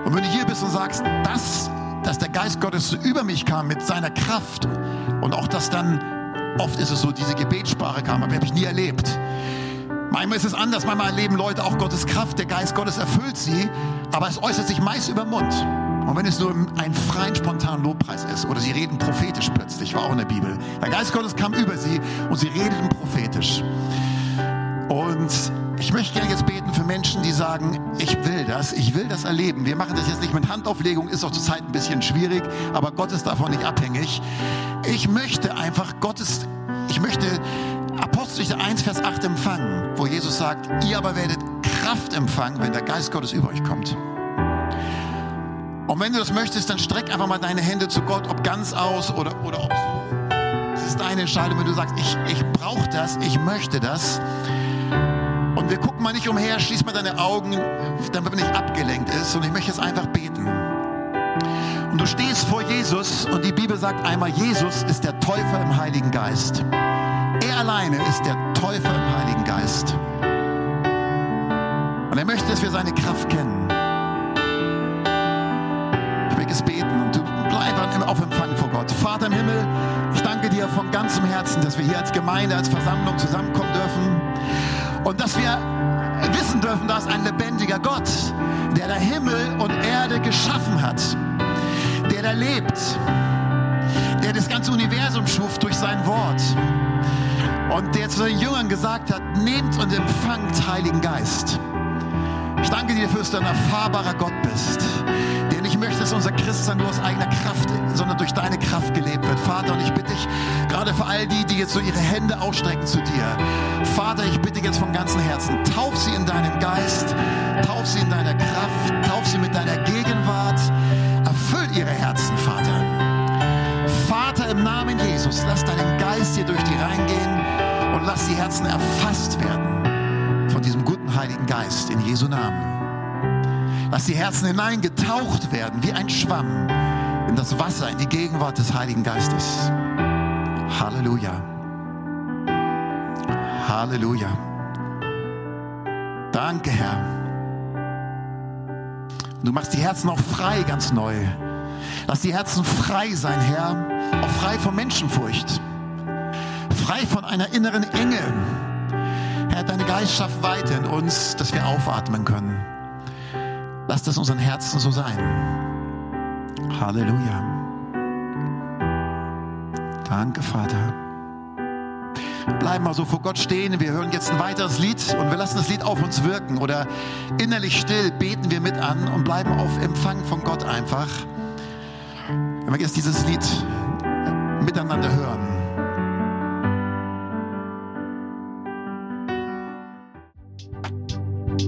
Und wenn du hier bist und sagst, das, dass der Geist Gottes über mich kam mit seiner Kraft und auch, dass dann, oft ist es so, diese Gebetssprache kam, aber habe ich nie erlebt. Manchmal ist es anders, manchmal erleben Leute auch Gottes Kraft, der Geist Gottes erfüllt sie, aber es äußert sich meist über Mund. Und wenn es nur ein freien, spontanen Lobpreis ist oder sie reden prophetisch plötzlich, war auch in der Bibel. Der Geist Gottes kam über sie und sie redeten prophetisch. Und ich möchte jetzt beten für Menschen, die sagen, ich will das, ich will das erleben. Wir machen das jetzt nicht mit Handauflegung, ist auch zur Zeit ein bisschen schwierig, aber Gott ist davon nicht abhängig. Ich möchte einfach Gottes, ich möchte Apostelgeschichte 1, Vers 8 empfangen, wo Jesus sagt, ihr aber werdet Kraft empfangen, wenn der Geist Gottes über euch kommt. Und wenn du das möchtest, dann streck einfach mal deine Hände zu Gott, ob ganz aus oder, oder ob so. Das ist deine Entscheidung, wenn du sagst, ich, ich brauche das, ich möchte das. Und wir gucken mal nicht umher, schließ mal deine Augen, damit man nicht abgelenkt ist. Und ich möchte jetzt einfach beten. Und du stehst vor Jesus und die Bibel sagt einmal, Jesus ist der Täufer im Heiligen Geist. Er alleine ist der Täufer im Heiligen Geist. Und er möchte, dass wir seine Kraft kennen. Ich möchte es beten und du bleib auf Empfang vor Gott. Vater im Himmel, ich danke dir von ganzem Herzen, dass wir hier als Gemeinde, als Versammlung zusammenkommen dürfen und dass wir wissen dürfen, dass ein lebendiger Gott, der der Himmel und Erde geschaffen hat, der da lebt, der das ganze Universum schuf durch sein Wort und der zu seinen Jüngern gesagt hat, nehmt und empfangt Heiligen Geist. Ich danke dir dass du ein erfahrbarer Gott bist, der nicht möchte, dass unser Christsein nur aus eigener Kraft, sondern durch deine Kraft gelebt wird. Vater, und ich bitte dich, gerade für all die, die jetzt so ihre Hände ausstrecken zu dir, Vater, ich bitte jetzt von ganzem Herzen, tauf sie in deinen Geist, tauf sie in deiner Kraft, tauf sie mit deiner Gegenwart, erfüll ihre Herzen, Vater. Vater, im Namen Jesus, lass deinen Geist hier durch die reingehen und lass die Herzen erfasst werden von diesem guten Heiligen Geist in Jesu Namen. Lass die Herzen hineingetaucht werden wie ein Schwamm in das Wasser, in die Gegenwart des Heiligen Geistes. Halleluja. Halleluja. Danke, Herr. Du machst die Herzen auch frei, ganz neu. Lass die Herzen frei sein, Herr, auch frei von Menschenfurcht, frei von einer inneren Enge. Herr, deine Geist schafft weiter in uns, dass wir aufatmen können. Lass das unseren Herzen so sein. Halleluja. Danke, Vater. Bleiben mal so vor Gott stehen. Wir hören jetzt ein weiteres Lied und wir lassen das Lied auf uns wirken. Oder innerlich still beten wir mit an und bleiben auf Empfang von Gott einfach. Wenn wir jetzt dieses Lied miteinander hören.